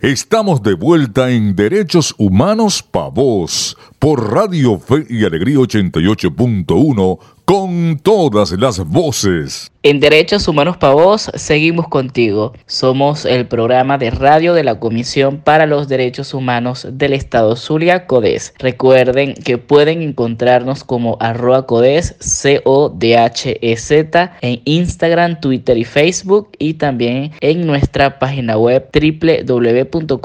Estamos de vuelta en Derechos Humanos Pa' Vos por Radio Fe y Alegría 88.1 con todas las voces. En Derechos Humanos para Vos seguimos contigo. Somos el programa de radio de la Comisión para los Derechos Humanos del Estado Zulia, CODES. Recuerden que pueden encontrarnos como arroba CODES, C-O-D-H-E-Z, en Instagram, Twitter y Facebook y también en nuestra página web www.codes.org.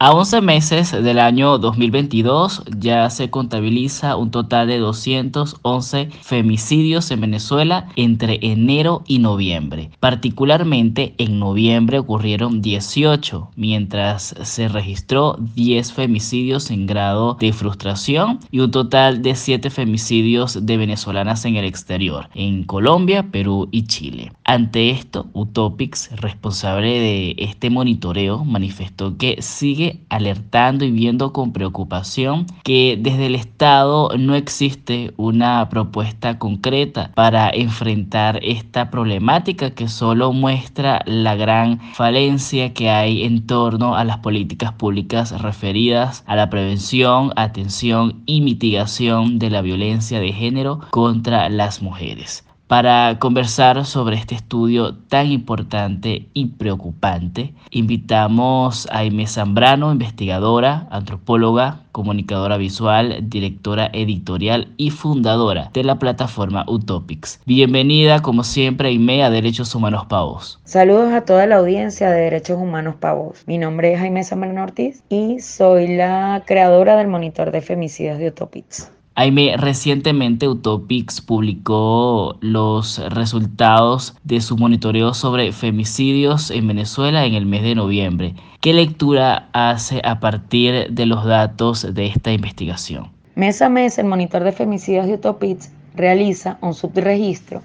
A 11 meses del año 2022 ya se contabiliza un total de 211 femicidios en Venezuela entre enero y noviembre. Particularmente en noviembre ocurrieron 18, mientras se registró 10 femicidios en grado de frustración y un total de 7 femicidios de venezolanas en el exterior, en Colombia, Perú y Chile. Ante esto, Utopics, responsable de este monitoreo, manifestó que sigue alertando y viendo con preocupación que desde el Estado no existe una propuesta concreta para enfrentar esta problemática que solo muestra la gran falencia que hay en torno a las políticas públicas referidas a la prevención, atención y mitigación de la violencia de género contra las mujeres. Para conversar sobre este estudio tan importante y preocupante, invitamos a Inés Zambrano, investigadora, antropóloga, comunicadora visual, directora editorial y fundadora de la plataforma Utopics. Bienvenida, como siempre, Aime a Derechos Humanos Pavos. Saludos a toda la audiencia de Derechos Humanos Pavos. Mi nombre es Jaime Zambrano Ortiz y soy la creadora del monitor de femicidios de Utopics. Aime, recientemente Utopics publicó los resultados de su monitoreo sobre femicidios en Venezuela en el mes de noviembre. ¿Qué lectura hace a partir de los datos de esta investigación? Mes a mes, el monitor de femicidios de Utopics realiza un subregistro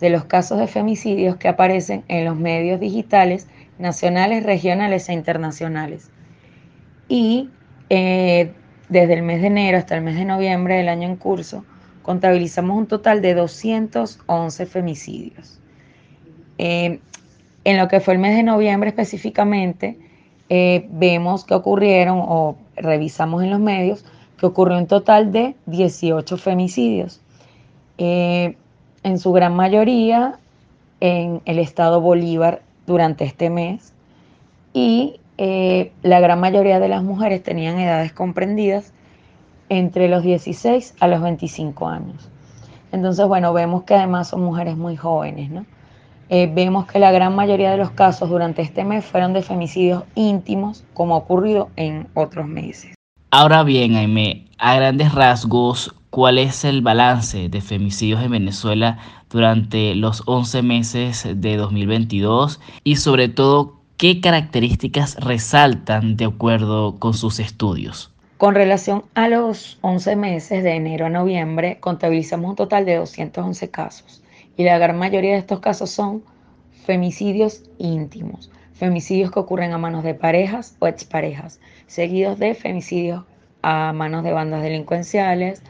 de los casos de femicidios que aparecen en los medios digitales nacionales, regionales e internacionales. Y eh, desde el mes de enero hasta el mes de noviembre del año en curso, contabilizamos un total de 211 femicidios. Eh, en lo que fue el mes de noviembre específicamente, eh, vemos que ocurrieron, o revisamos en los medios, que ocurrió un total de 18 femicidios. Eh, en su gran mayoría en el estado Bolívar durante este mes y eh, la gran mayoría de las mujeres tenían edades comprendidas entre los 16 a los 25 años. Entonces, bueno, vemos que además son mujeres muy jóvenes, ¿no? Eh, vemos que la gran mayoría de los casos durante este mes fueron de femicidios íntimos, como ha ocurrido en otros meses. Ahora bien, Aime, a grandes rasgos, ¿cuál es el balance de femicidios en Venezuela durante los 11 meses de 2022? Y sobre todo, ¿qué características resaltan de acuerdo con sus estudios? Con relación a los 11 meses de enero a noviembre, contabilizamos un total de 211 casos y la gran mayoría de estos casos son femicidios íntimos, femicidios que ocurren a manos de parejas o exparejas, seguidos de femicidios a manos de bandas delincuenciales,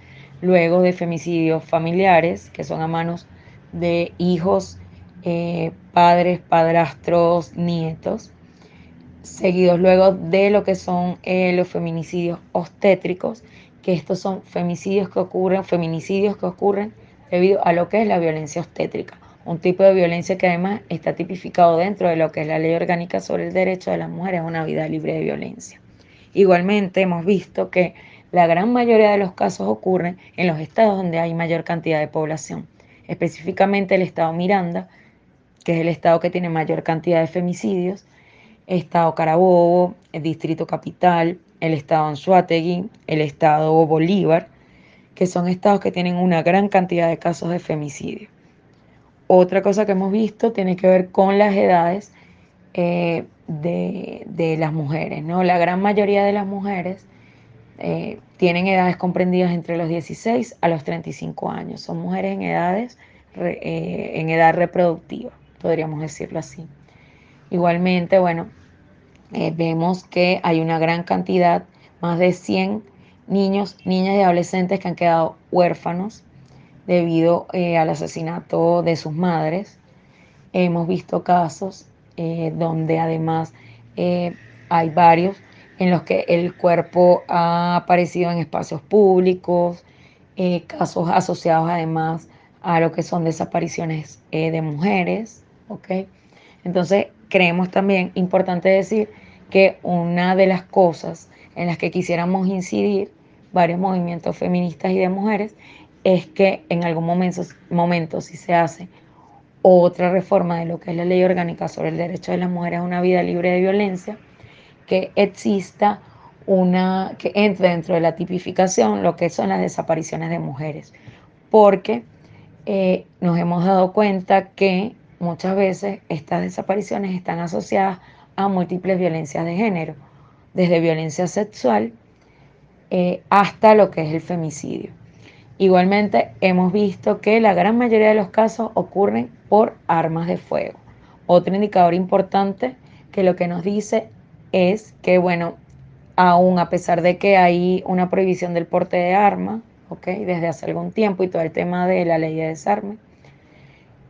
luego de femicidios familiares, que son a manos de hijos eh, padres, padrastros, nietos, seguidos luego de lo que son eh, los feminicidios obstétricos, que estos son femicidios que ocurren, feminicidios que ocurren debido a lo que es la violencia obstétrica, un tipo de violencia que además está tipificado dentro de lo que es la ley orgánica sobre el derecho de las mujeres a una vida libre de violencia. Igualmente hemos visto que la gran mayoría de los casos ocurren en los estados donde hay mayor cantidad de población, específicamente el estado Miranda, que es el estado que tiene mayor cantidad de femicidios, estado Carabobo, el distrito capital, el estado Anzuategui, el estado Bolívar, que son estados que tienen una gran cantidad de casos de femicidio. Otra cosa que hemos visto tiene que ver con las edades eh, de, las mujeres. ¿no? La gran mayoría de las mujeres eh, tienen edades comprendidas entre los 16 a los 35 años. Son mujeres en edades eh, en edad reproductiva podríamos decirlo así. Igualmente, bueno, eh, vemos que hay una gran cantidad, más de 100 niños, niñas y adolescentes que han quedado huérfanos debido eh, al asesinato de sus madres. Hemos visto casos eh, donde además hay varios en los que el cuerpo ha aparecido en espacios públicos, casos asociados además a lo que son desapariciones de mujeres, ¿ok? Entonces, creemos también importante decir que una de las cosas en las que quisiéramos incidir varios movimientos feministas y de mujeres es que en algún momento, momento si se hace otra reforma de lo que es la ley orgánica sobre el derecho de las mujeres a una vida libre de violencia, que exista una, que entre dentro de la tipificación lo que son las desapariciones de mujeres, porque eh, nos hemos dado cuenta que muchas veces estas desapariciones están asociadas a múltiples violencias de género, desde violencia sexual eh, hasta lo que es el femicidio. Igualmente hemos visto que la gran mayoría de los casos ocurren por armas de fuego. Otro indicador importante que lo que nos dice es que, bueno, aún a pesar de que hay una prohibición del porte de armas, desde hace algún tiempo y todo el tema de la ley de desarme,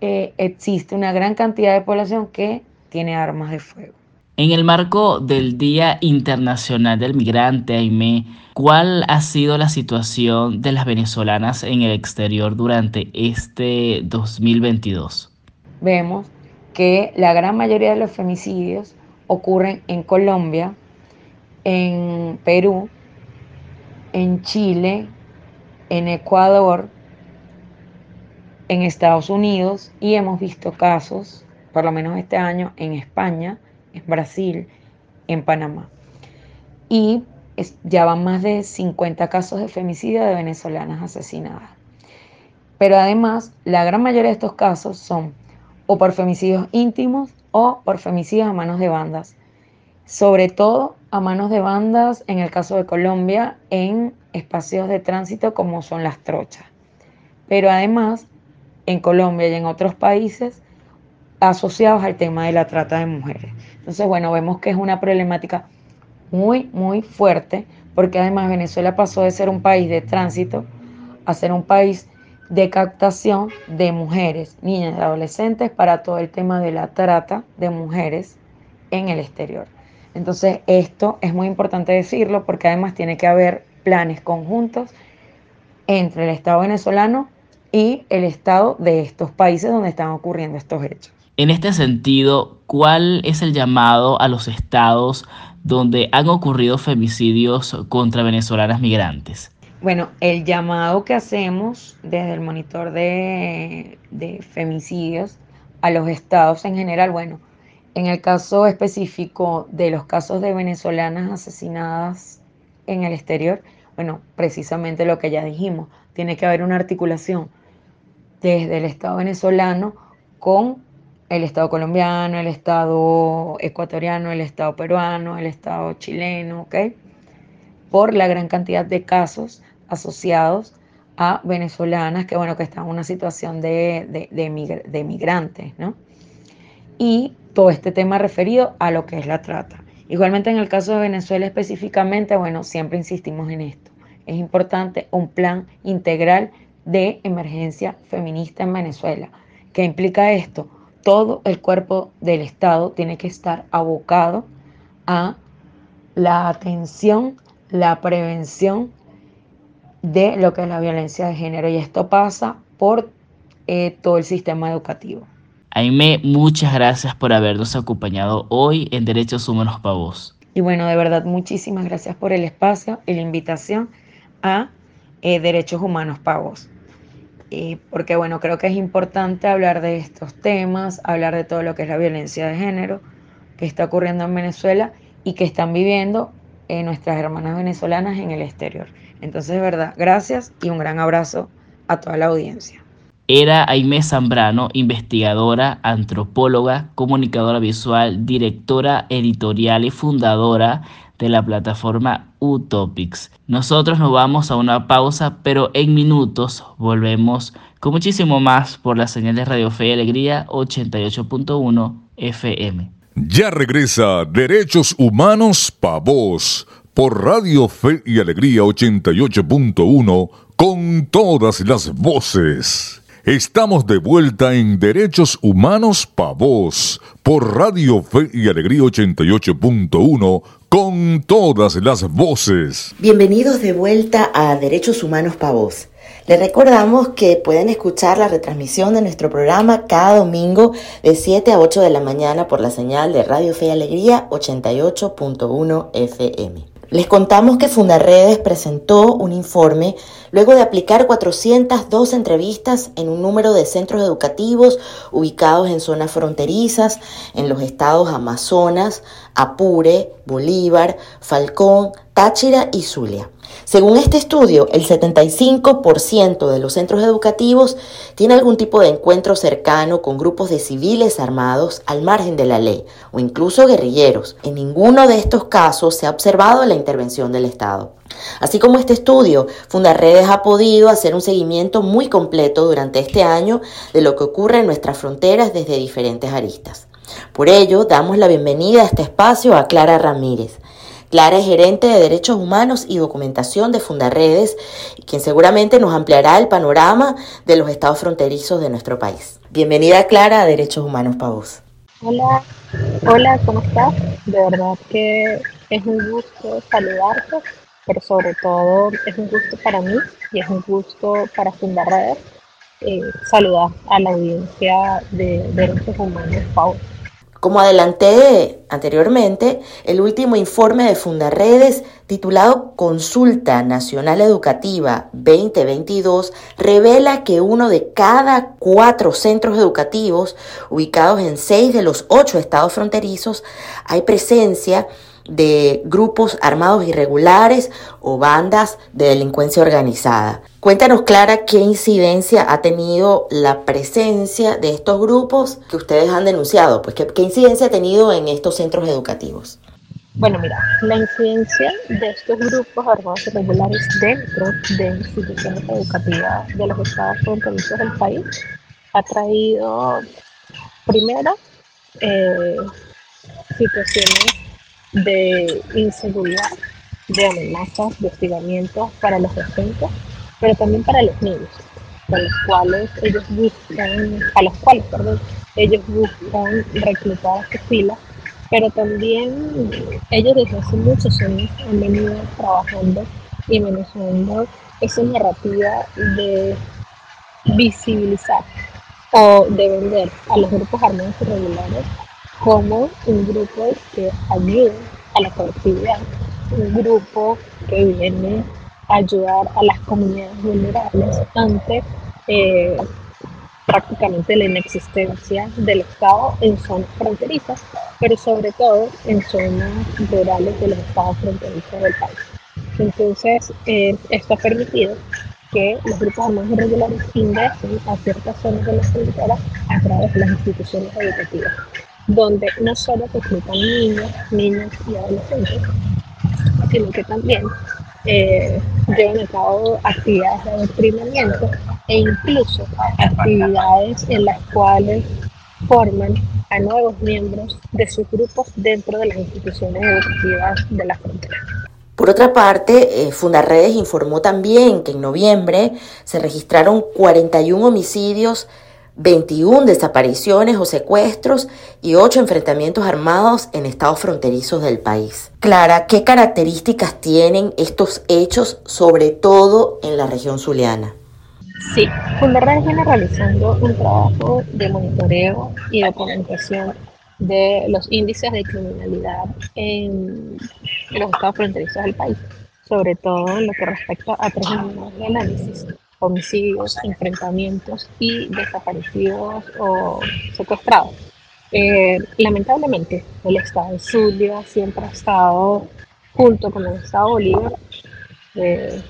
eh, existe una gran cantidad de población que tiene armas de fuego. En el marco del Día Internacional del Migrante, Aime, ¿cuál ha sido la situación de las venezolanas en el exterior durante este 2022? Vemos que la gran mayoría de los femicidios ocurren en Colombia, en Perú, en Chile, en Ecuador, en Estados Unidos y hemos visto casos, por lo menos este año, en España, en Brasil, en Panamá. Y ya van más de 50 casos de femicidio de venezolanas asesinadas. Pero además, la gran mayoría de estos casos son o por femicidios íntimos o por femicidios a manos de bandas. Sobre todo a manos de bandas, en el caso de Colombia, en espacios de tránsito como son las trochas. Pero además, en Colombia y en otros países, asociados al tema de la trata de mujeres. Entonces, bueno, vemos que es una problemática muy, muy fuerte, porque además Venezuela pasó de ser un país de tránsito a ser un país de captación de mujeres, niñas y adolescentes para todo el tema de la trata de mujeres en el exterior. Entonces, esto es muy importante decirlo porque además tiene que haber planes conjuntos entre el Estado venezolano y el Estado de estos países donde están ocurriendo estos hechos. En este sentido, ¿cuál es el llamado a los estados donde han ocurrido femicidios contra venezolanas migrantes? Bueno, el llamado que hacemos desde el monitor de, de, femicidios a los estados en general, bueno, en el caso específico de los casos de venezolanas asesinadas en el exterior, bueno, precisamente lo que ya dijimos, tiene que haber una articulación desde el Estado venezolano con el Estado colombiano, el Estado ecuatoriano, el Estado peruano, el Estado chileno, ¿ok? Por la gran cantidad de casos asociados a venezolanas que, bueno, que están en una situación de, de, migrantes, ¿no? Y todo este tema referido a lo que es la trata. Igualmente en el caso de Venezuela específicamente, bueno, siempre insistimos en esto. Es importante un plan integral de emergencia feminista en Venezuela. ¿Qué implica esto? todo el cuerpo del Estado tiene que estar abocado a la atención, la prevención de lo que es la violencia de género. Y esto pasa por eh, todo el sistema educativo. Aime, muchas gracias por habernos acompañado hoy en Derechos Humanos para Vos. Y bueno, de verdad, muchísimas gracias por el espacio y la invitación a eh, Derechos Humanos para Vos porque bueno, creo que es importante hablar de estos temas, hablar de todo lo que es la violencia de género que está ocurriendo en Venezuela y que están viviendo eh, nuestras hermanas venezolanas en el exterior. Entonces, verdad, gracias y un gran abrazo a toda la audiencia. Era Aimé Zambrano, investigadora, antropóloga, comunicadora visual, directora editorial y fundadora de la plataforma Utopics. Nosotros nos vamos a una pausa, pero en minutos volvemos con muchísimo más por la señal de Radio Fe y Alegría 88.1 FM. Ya regresa Derechos Humanos Pa' Vos por Radio Fe y Alegría 88.1 con todas las voces. Estamos de vuelta en Derechos Humanos Pa' Vos por Radio Fe y Alegría 88.1 con todas las voces. Bienvenidos de vuelta a Derechos Humanos Pa' Vos. Les recordamos que pueden escuchar la retransmisión de nuestro programa cada domingo de 7 a 8 de la mañana por la señal de Radio Fe y Alegría 88.1 FM. Les contamos que Fundarredes presentó un informe luego de aplicar 402 entrevistas en un número de centros educativos ubicados en zonas fronterizas en los estados Amazonas, Apure, Bolívar, Falcón, Táchira y Zulia. Según este estudio, el 75% de los centros educativos tiene algún tipo de encuentro cercano con grupos de civiles armados al margen de la ley o incluso guerrilleros. En ninguno de estos casos se ha observado la intervención del Estado. Así como este estudio, Fundarredes ha podido hacer un seguimiento muy completo durante este año de lo que ocurre en nuestras fronteras desde diferentes aristas. Por ello, damos la bienvenida a este espacio a Clara Ramírez. Clara es gerente de Derechos Humanos y Documentación de Fundarredes, quien seguramente nos ampliará el panorama de los estados fronterizos de nuestro país. Bienvenida Clara a Derechos Humanos para vos. Hola, hola, ¿cómo estás? De verdad que es un gusto saludarte, pero sobre todo es un gusto para mí y es un gusto para Fundarredes eh, saludar a la audiencia de Derechos Humanos para como adelanté anteriormente, el último informe de Fundarredes titulado Consulta Nacional Educativa 2022 revela que uno de cada cuatro centros educativos ubicados en seis de los ocho estados fronterizos hay presencia de grupos armados irregulares o bandas de delincuencia organizada. Cuéntanos, Clara, qué incidencia ha tenido la presencia de estos grupos que ustedes han denunciado, pues qué, incidencia ha tenido en estos centros educativos. Bueno, mira, la incidencia de estos grupos armados irregulares dentro de instituciones educativas de los estados fronterizos del país. Ha traído, primero, eh, situaciones de inseguridad, de amenazas, de hostigamientos para los docentes, pero también para los niños, con los cuales ellos buscan, a los cuales, perdón, ellos buscan reclutar a sus filas, pero también ellos desde hace muchos años han venido trabajando y manejando esa narrativa de visibilizar o de vender a los grupos armados irregulares como un grupo que ayuda a la colectividad, un grupo que viene ayudar a las comunidades vulnerables ante eh, prácticamente la inexistencia del Estado en zonas fronterizas, pero sobre todo en zonas rurales de los estados fronterizos del país. Entonces, eh, esto ha permitido que los grupos armados irregulares ingresen a ciertas zonas de la frontera a través de las instituciones educativas donde no solo reclutan niños, niños y adolescentes, sino que también eh, llevan a cabo actividades de adoctrinamiento e incluso actividades en las cuales forman a nuevos miembros de sus grupos dentro de las instituciones educativas de la frontera. Por otra parte, eh, Fundarredes informó también que en noviembre se registraron 41 homicidios 21 desapariciones o secuestros y 8 enfrentamientos armados en estados fronterizos del país. Clara, ¿qué características tienen estos hechos, sobre todo en la región zuliana? Sí, Fundarredes viene realizando un trabajo de monitoreo y documentación de los índices de criminalidad en, los estados fronterizos del país, sobre todo en lo que respecta a tres de análisis homicidios, enfrentamientos y desaparecidos o secuestrados. Eh, lamentablemente, el Estado de Zulia siempre ha estado, junto con el Estado Bolívar, eh,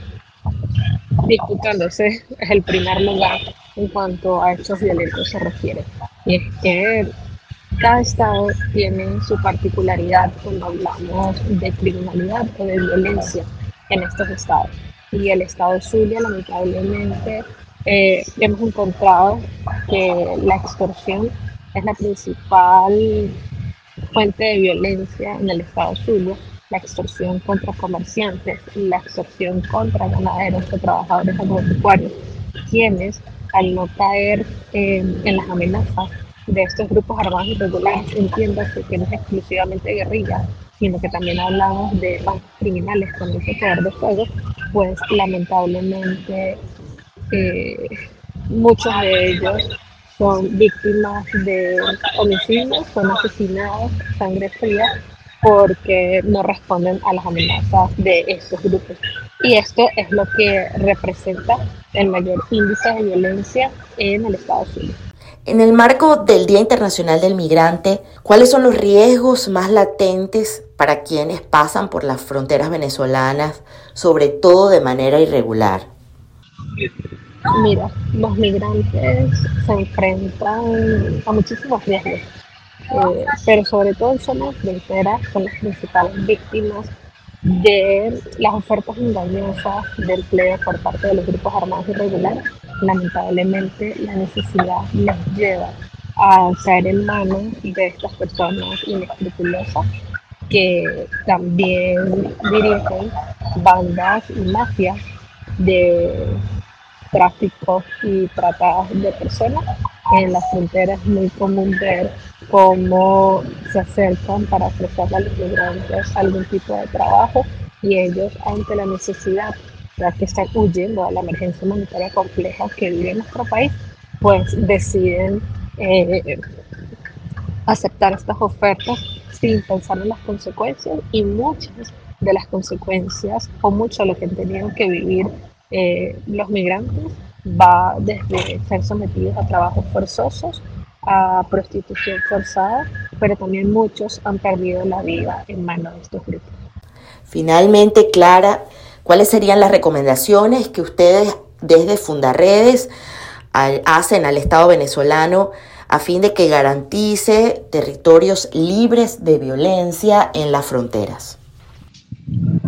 disputándose el primer lugar en cuanto a hechos violentos se refiere. Y es que cada estado tiene su particularidad cuando hablamos de criminalidad o de violencia en estos estados y el estado Zulia, lamentablemente, eh, hemos encontrado que la extorsión es la principal fuente de violencia en el estado Zulia, la extorsión contra comerciantes, la extorsión contra ganaderos o trabajadores agropecuarios, quienes al no caer en las amenazas de estos grupos armados irregulares, entiéndase que no es exclusivamente guerrilla, sino que también hablamos de bancos criminales con ese poder de fuego, pues lamentablemente eh, muchos de ellos son víctimas de homicidios, son asesinados, sangre fría, porque no responden a las amenazas de estos grupos. Y esto es lo que representa el mayor índice de violencia en el Estado Unidos. En el marco del Día Internacional del Migrante, ¿cuáles son los riesgos más latentes para quienes pasan por las fronteras venezolanas, sobre todo de manera irregular? Mira, los migrantes se enfrentan a muchísimos riesgos, eh, pero sobre todo en zonas fronteras son las principales víctimas de las ofertas engañosas de empleo por parte de los grupos armados irregulares. Lamentablemente la necesidad les lleva a caer en manos de estas personas inescrupulosas que también dirigen bandas y mafias de tráfico y trata de personas. En las fronteras es muy común ver cómo se acercan para ofrecerle a los migrantes algún tipo de trabajo y ellos ante la necesidad, que están huyendo a la emergencia humanitaria compleja que vive nuestro país, pues deciden eh, aceptar estas ofertas sin pensar en las consecuencias y muchas de las consecuencias o mucho de lo que han tenido que vivir eh, los migrantes va desde ser sometidos a trabajos forzosos, a prostitución forzada, pero también muchos han perdido la vida en manos de estos grupos. Finalmente, Clara, ¿cuáles serían las recomendaciones que ustedes desde Fundarredes hacen al Estado venezolano a fin de que garantice territorios libres de violencia en las fronteras?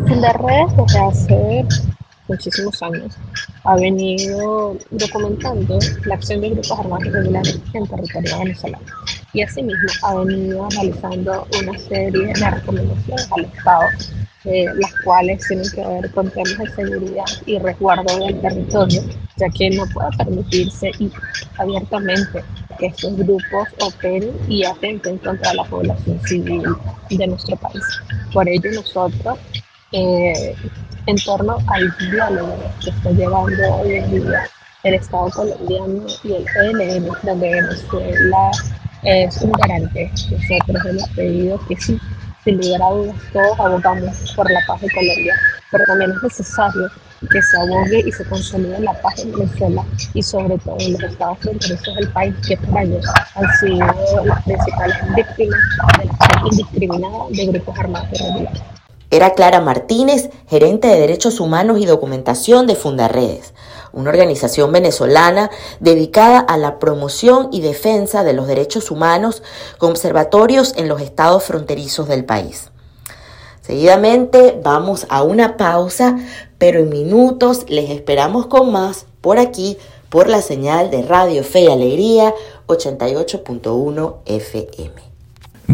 Fundarredes desde hace muchísimos años ha venido documentando la acción de grupos armados irregulares en territorio venezolano y asimismo ha venido realizando una serie de recomendaciones al Estado, eh, las cuales tienen que ver con temas de seguridad y resguardo del territorio, ya que no puede permitirse abiertamente que estos grupos operen y atenten contra la población civil de nuestro país. Por ello nosotros eh, en torno al diálogo que está llevando hoy en día el Estado colombiano y el ELN, donde Venezuela es un garante. Nosotros hemos pedido que sí, sin lugar a dudas, todos abogamos por la paz de Colombia, pero también es necesario que se abogue y se consolide la paz en Venezuela y sobre todo en los estados fronterizos del país que por años han sido las principales víctimas de la indiscriminada de grupos armados irregulares. Era Clara Martínez, gerente de Derechos Humanos y Documentación de Fundarredes, una organización venezolana dedicada a la promoción y defensa de los derechos humanos con observatorios en los estados fronterizos del país. Seguidamente vamos a una pausa, pero en minutos les esperamos con más por aquí, por la señal de Radio Fe y Alegría 88.1 FM.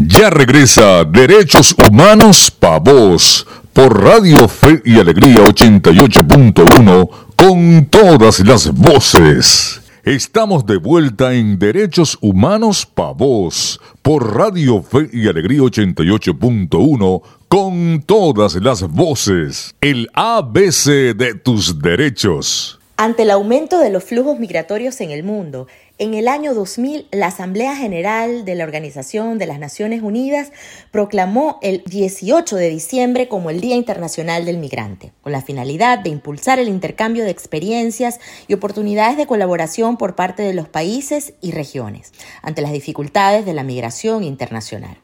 Ya regresa Derechos Humanos Pa' Vos por Radio Fe y Alegría 88.1 con todas las voces. Estamos de vuelta en Derechos Humanos Pa' Vos por Radio Fe y Alegría 88.1 con todas las voces. El ABC de tus derechos. Ante el aumento de los flujos migratorios en el mundo, en el año 2000, la Asamblea General de la Organización de las Naciones Unidas proclamó el 18 de diciembre como el Día Internacional del Migrante, con la finalidad de impulsar el intercambio de experiencias y oportunidades de colaboración por parte de los países y regiones ante las dificultades de la migración internacional.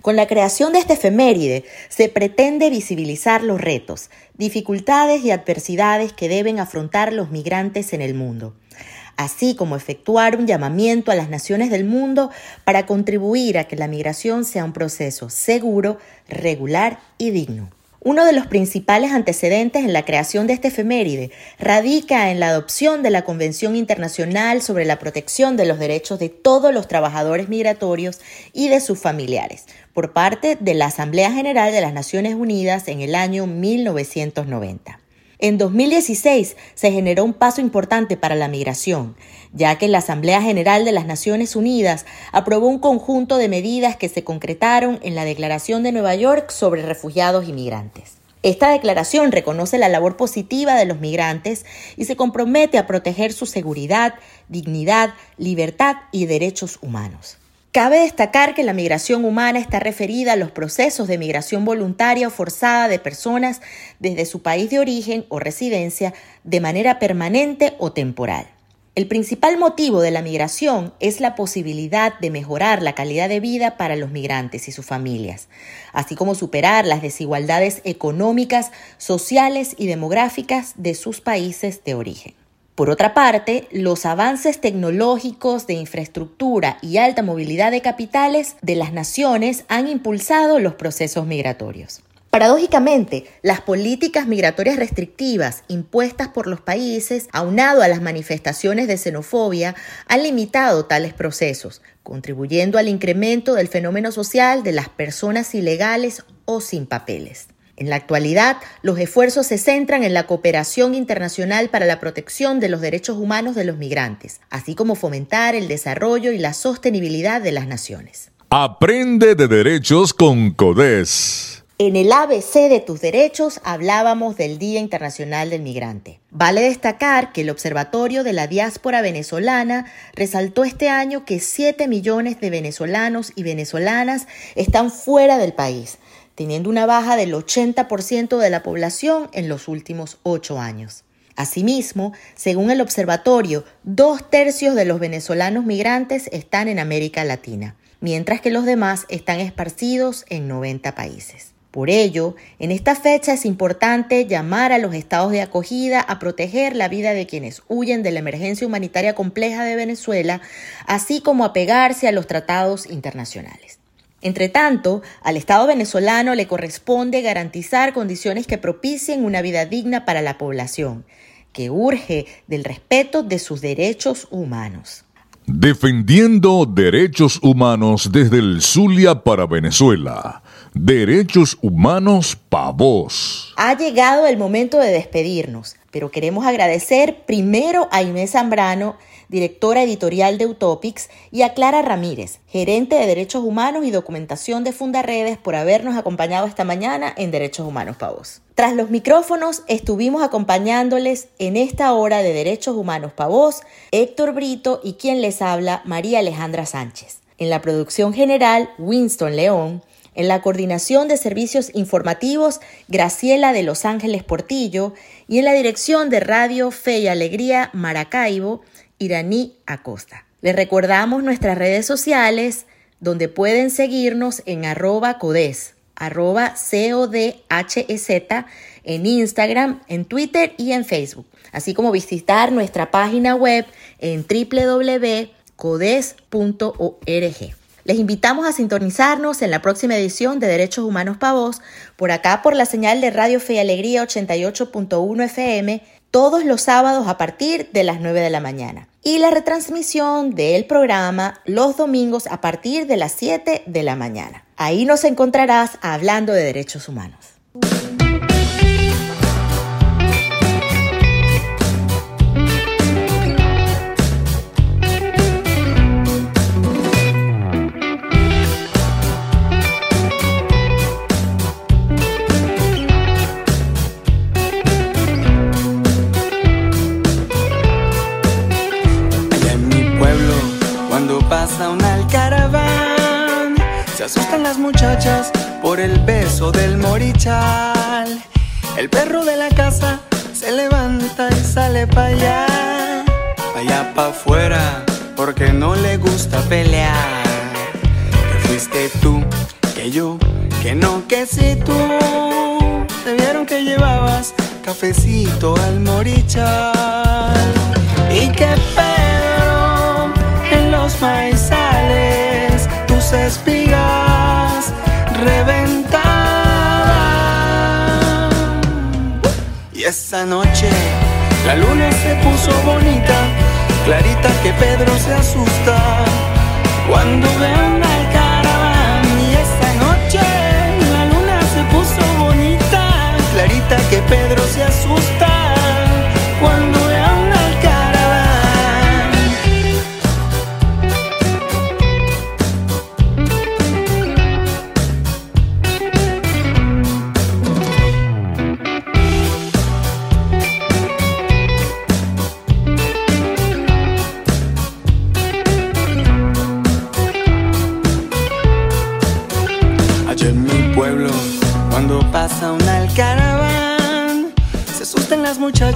Con la creación de este efeméride se pretende visibilizar los retos, dificultades y adversidades que deben afrontar los migrantes en el mundo así como efectuar un llamamiento a las naciones del mundo para contribuir a que la migración sea un proceso seguro, regular y digno. Uno de los principales antecedentes en la creación de este efeméride radica en la adopción de la Convención Internacional sobre la Protección de los Derechos de todos los trabajadores migratorios y de sus familiares, por parte de la Asamblea General de las Naciones Unidas en el año 1990. En 2016 se generó un paso importante para la migración, ya que la Asamblea General de las Naciones Unidas aprobó un conjunto de medidas que se concretaron en la Declaración de Nueva York sobre refugiados y migrantes. Esta declaración reconoce la labor positiva de los migrantes y se compromete a proteger su seguridad, dignidad, libertad y derechos humanos. Cabe destacar que la migración humana está referida a los procesos de migración voluntaria o forzada de personas desde su país de origen o residencia de manera permanente o temporal. El principal motivo de la migración es la posibilidad de mejorar la calidad de vida para los migrantes y sus familias, así como superar las desigualdades económicas, sociales y demográficas de sus países de origen. Por otra parte, los avances tecnológicos de infraestructura y alta movilidad de capitales de las naciones han impulsado los procesos migratorios. Paradójicamente, las políticas migratorias restrictivas impuestas por los países, aunado a las manifestaciones de xenofobia, han limitado tales procesos, contribuyendo al incremento del fenómeno social de las personas ilegales o sin papeles. En la actualidad, los esfuerzos se centran en la cooperación internacional para la protección de los derechos humanos de los migrantes, así como fomentar el desarrollo y la sostenibilidad de las naciones. Aprende de derechos con CODES. En el ABC de tus derechos hablábamos del Día Internacional del Migrante. Vale destacar que el Observatorio de la Diáspora Venezolana resaltó este año que 7 millones de venezolanos y venezolanas están fuera del país, teniendo una baja del 80% de la población en los últimos 8 años. Asimismo, según el observatorio, dos tercios de los venezolanos migrantes están en América Latina, mientras que los demás están esparcidos en 90 países. Por ello, en esta fecha es importante llamar a los estados de acogida a proteger la vida de quienes huyen de la emergencia humanitaria compleja de Venezuela, así como a pegarse a los tratados internacionales. Entre tanto, al Estado venezolano le corresponde garantizar condiciones que propicien una vida digna para la población, que urge del respeto de sus derechos humanos. Defendiendo derechos humanos desde el Zulia para Venezuela. Derechos Humanos Pavos. Ha llegado el momento de despedirnos, pero queremos agradecer primero a Inés Zambrano, directora editorial de Utopics, y a Clara Ramírez, gerente de Derechos Humanos y Documentación de Fundaredes, por habernos acompañado esta mañana en Derechos Humanos Pavos. Tras los micrófonos estuvimos acompañándoles en esta hora de Derechos Humanos Pavos, Héctor Brito y quien les habla, María Alejandra Sánchez. En la producción general, Winston León, en la coordinación de servicios informativos, Graciela de Los Ángeles Portillo. Y en la dirección de Radio Fe y Alegría, Maracaibo, Iraní Acosta. Les recordamos nuestras redes sociales, donde pueden seguirnos en arroba codes, arroba C-O-D-H-E-Z, en Instagram, en Twitter y en Facebook, así como visitar nuestra página web en www.codes.org. Les invitamos a sintonizarnos en la próxima edición de Derechos Humanos Pavos, por acá por la señal de Radio Fe y Alegría 88.1 FM, todos los sábados a partir de las 9 de la mañana. Y la retransmisión del programa los domingos a partir de las 7 de la mañana. Ahí nos encontrarás hablando de derechos humanos. Asustan las muchachas por el beso del morichal. El perro de la casa se levanta y sale pa' allá, allá pa' afuera, porque no le gusta pelear. Que fuiste tú, que yo, que no, que si tú. Te vieron que llevabas cafecito al morichal. Y que Pedro en los maizales esa noche la luna se puso bonita, clarita que Pedro se asusta cuando ve una caravana. Y esa noche la luna se puso bonita, clarita que Pedro se asusta.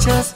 Las